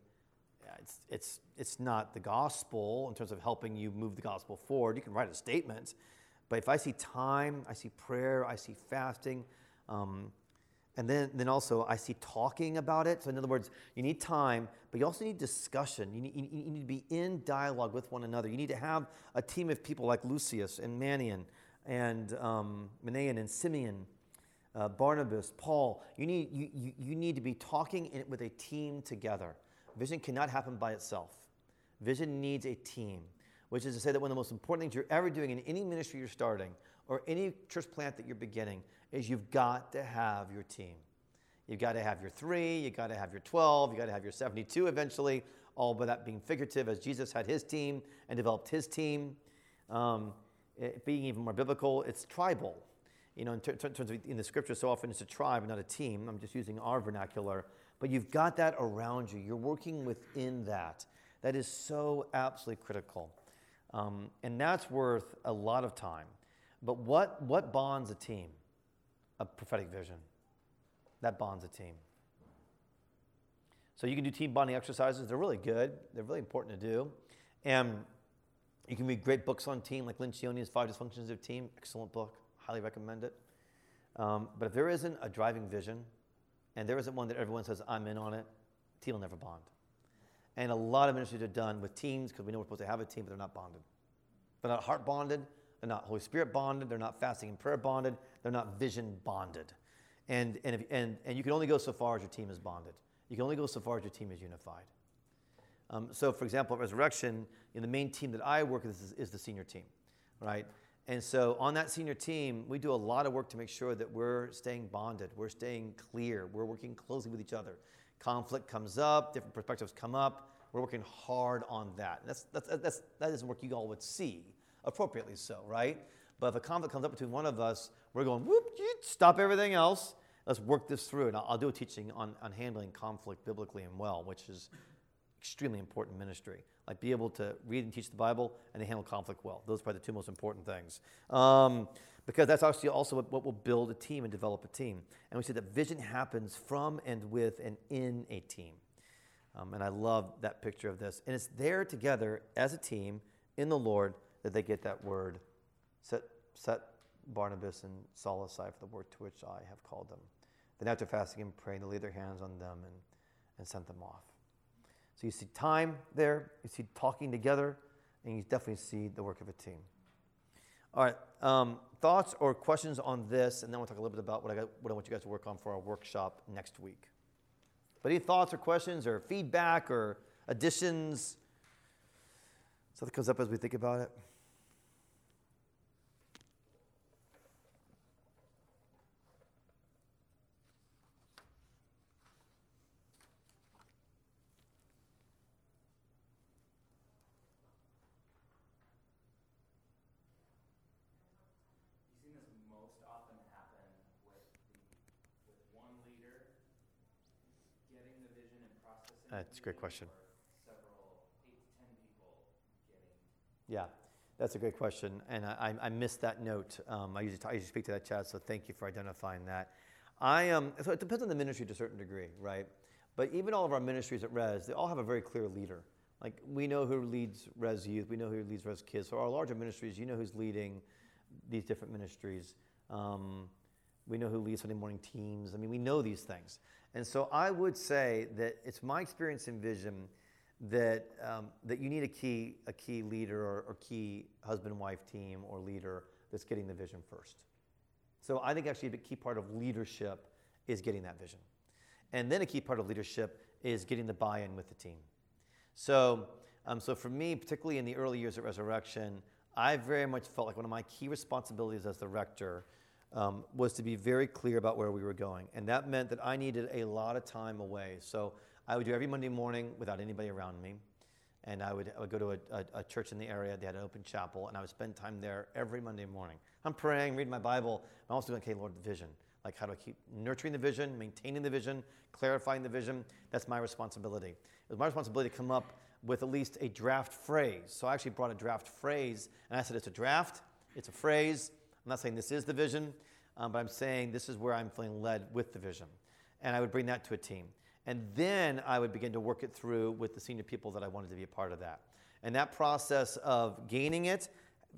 It's, it's, it's not the gospel in terms of helping you move the gospel forward. You can write a statement. But if I see time, I see prayer, I see fasting, um, and then, then also I see talking about it. So, in other words, you need time, but you also need discussion. You need, you need to be in dialogue with one another. You need to have a team of people like Lucius and Manaen and um, Manaen and Simeon, uh, Barnabas, Paul. You need, you, you, you need to be talking in, with a team together. Vision cannot happen by itself. Vision needs a team, which is to say that one of the most important things you're ever doing in any ministry you're starting or any church plant that you're beginning is you've got to have your team. You've got to have your three, you've got to have your 12, you've got to have your 72 eventually, all by that being figurative as Jesus had his team and developed his team. Um, it, being even more biblical, it's tribal. You know, in, ter- terms of in the scripture, so often it's a tribe, not a team. I'm just using our vernacular. But you've got that around you. You're working within that. That is so absolutely critical. Um, and that's worth a lot of time. But what, what bonds a team? A prophetic vision. That bonds a team. So you can do team bonding exercises. They're really good. They're really important to do. And you can read great books on team, like Lencioni's Five Dysfunctions of Team. Excellent book. Highly recommend it. Um, but if there isn't a driving vision, and there isn't one that everyone says, I'm in on it, team will never bond. And a lot of ministries are done with teams because we know we're supposed to have a team, but they're not bonded. They're not heart bonded. They're not Holy Spirit bonded. They're not fasting and prayer bonded. They're not vision bonded. And, and, if, and, and you can only go so far as your team is bonded. You can only go so far as your team is unified. Um, so, for example, at Resurrection, you know, the main team that I work with is, is the senior team, right? And so, on that senior team, we do a lot of work to make sure that we're staying bonded, we're staying clear, we're working closely with each other. Conflict comes up, different perspectives come up. We're working hard on that. That's, that's, that's, that is work you all would see, appropriately so, right? But if a conflict comes up between one of us, we're going, whoop, stop everything else. Let's work this through. And I'll, I'll do a teaching on, on handling conflict biblically and well, which is extremely important ministry. Like be able to read and teach the Bible and to handle conflict well. Those are probably the two most important things. Um, because that's actually also what, will build a team and develop a team. And we see that vision happens from and with and in a team. Um, and I love that picture of this. And it's there together as a team in the Lord that they get that word set, set Barnabas and Saul aside for the work to which I have called them. Then after fasting and praying, they laid their hands on them and, and sent them off. So you see time there, you see talking together, and you definitely see the work of a team. All right, um, thoughts or questions on this, and then we'll talk a little bit about what I, got, what I want you guys to work on for our workshop next week. But any thoughts or questions or feedback or additions? Something comes up as we think about it. That's a great question. Yeah, that's a great question, and I, I missed that note. Um, I, usually I usually speak to that chat, so thank you for identifying that. I um, so it depends on the ministry to a certain degree, right? But even all of our ministries at Res, they all have a very clear leader. Like we know who leads Res Youth, we know who leads Res Kids. So our larger ministries, you know who's leading these different ministries. Um, we know who leads Sunday morning teams. I mean, we know these things. And so I would say that it's my experience and vision that, um, that you need a key, a key leader or, or key husband wife team or leader that's getting the vision first. So I think actually a key part of leadership is getting that vision. And then a key part of leadership is getting the buy in with the team. So, um, so for me, particularly in the early years of Resurrection, I very much felt like one of my key responsibilities as the rector um, was to be very clear about where we were going. And that meant that I needed a lot of time away. So I would do every Monday morning without anybody around me. And I would, I would go to a, a, a church in the area. They had an open chapel, and I would spend time there every Monday morning. I'm praying, reading my Bible. I'm also doing, okay, Lord, the vision. Like, how do I keep nurturing the vision, maintaining the vision, clarifying the vision? That's my responsibility. It was my responsibility to come up with at least a draft phrase. So I actually brought a draft phrase, and I said, it's a draft, it's a phrase, I'm not saying this is the vision, um, but I'm saying this is where I'm feeling led with the vision. And I would bring that to a team. And then I would begin to work it through with the senior people that I wanted to be a part of that. And that process of gaining it,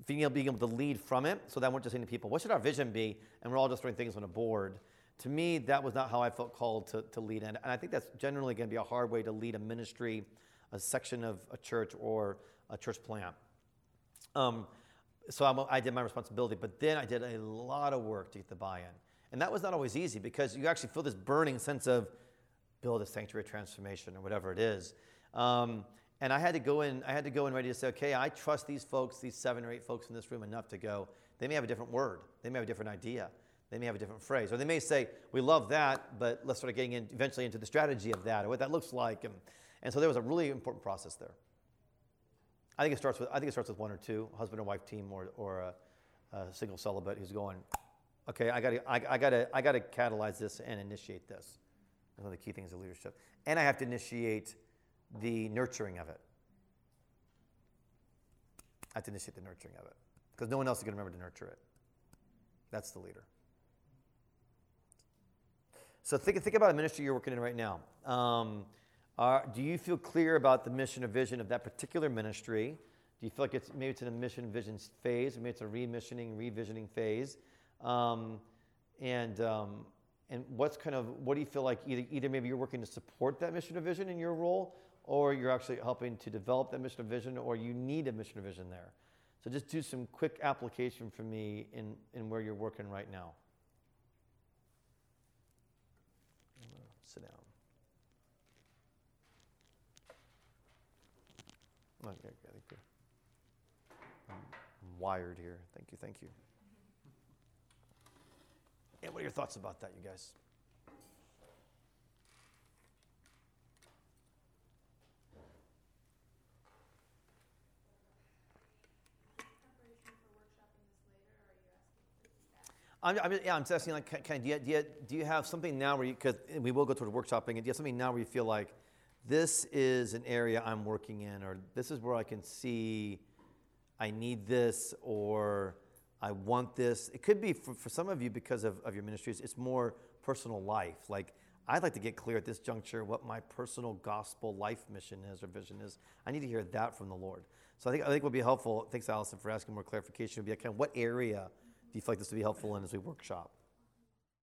being able, being able to lead from it, so that I weren't just saying to people, what should our vision be? And we're all just throwing things on a board. To me, that was not how I felt called to, to lead. And, and I think that's generally going to be a hard way to lead a ministry, a section of a church, or a church plant. Um, so I'm, i did my responsibility, but then I did a lot of work to get the buy-in, and that was not always easy because you actually feel this burning sense of build a sanctuary transformation or whatever it is. Um, and I had to go in. I had to go in ready to say, okay, I trust these folks, these seven or eight folks in this room enough to go. They may have a different word. They may have a different idea. They may have a different phrase, or they may say, we love that, but let's start getting in, eventually into the strategy of that or what that looks like. And, and so there was a really important process there. I think it starts with I think it starts with one or two, husband and wife team, or or a, a single celibate who's going, okay, I got to I, I got to I got to catalyze this and initiate this. That's one of the key things of leadership, and I have to initiate the nurturing of it. I have to initiate the nurturing of it because no one else is going to remember to nurture it. That's the leader. So think, think about a ministry you're working in right now. Um, do you feel clear about the mission or vision of that particular ministry? Do you feel like it's maybe it's in a mission vision phase, maybe it's a remissioning, revisioning phase? Um, and um, and what's kind of what do you feel like either either maybe you're working to support that mission or vision in your role, or you're actually helping to develop that mission or vision, or you need a mission or vision there. So just do some quick application for me in, in where you're working right now. Sit down. Okay, thank you. I'm wired here. Thank you, thank you. Yeah, what are your thoughts about that, you guys? I'm, I'm, yeah, I'm just asking, like, of, do you, do you, do you have something now where you, because we will go toward workshopping, and do you have something now where you feel like, this is an area I'm working in, or this is where I can see I need this, or I want this. It could be for, for some of you because of, of your ministries, it's more personal life. Like, I'd like to get clear at this juncture what my personal gospel life mission is or vision is. I need to hear that from the Lord. So I think I think would be helpful. Thanks, Allison, for asking more clarification. Would be like, kind of what area do you feel like this would be helpful in as we workshop?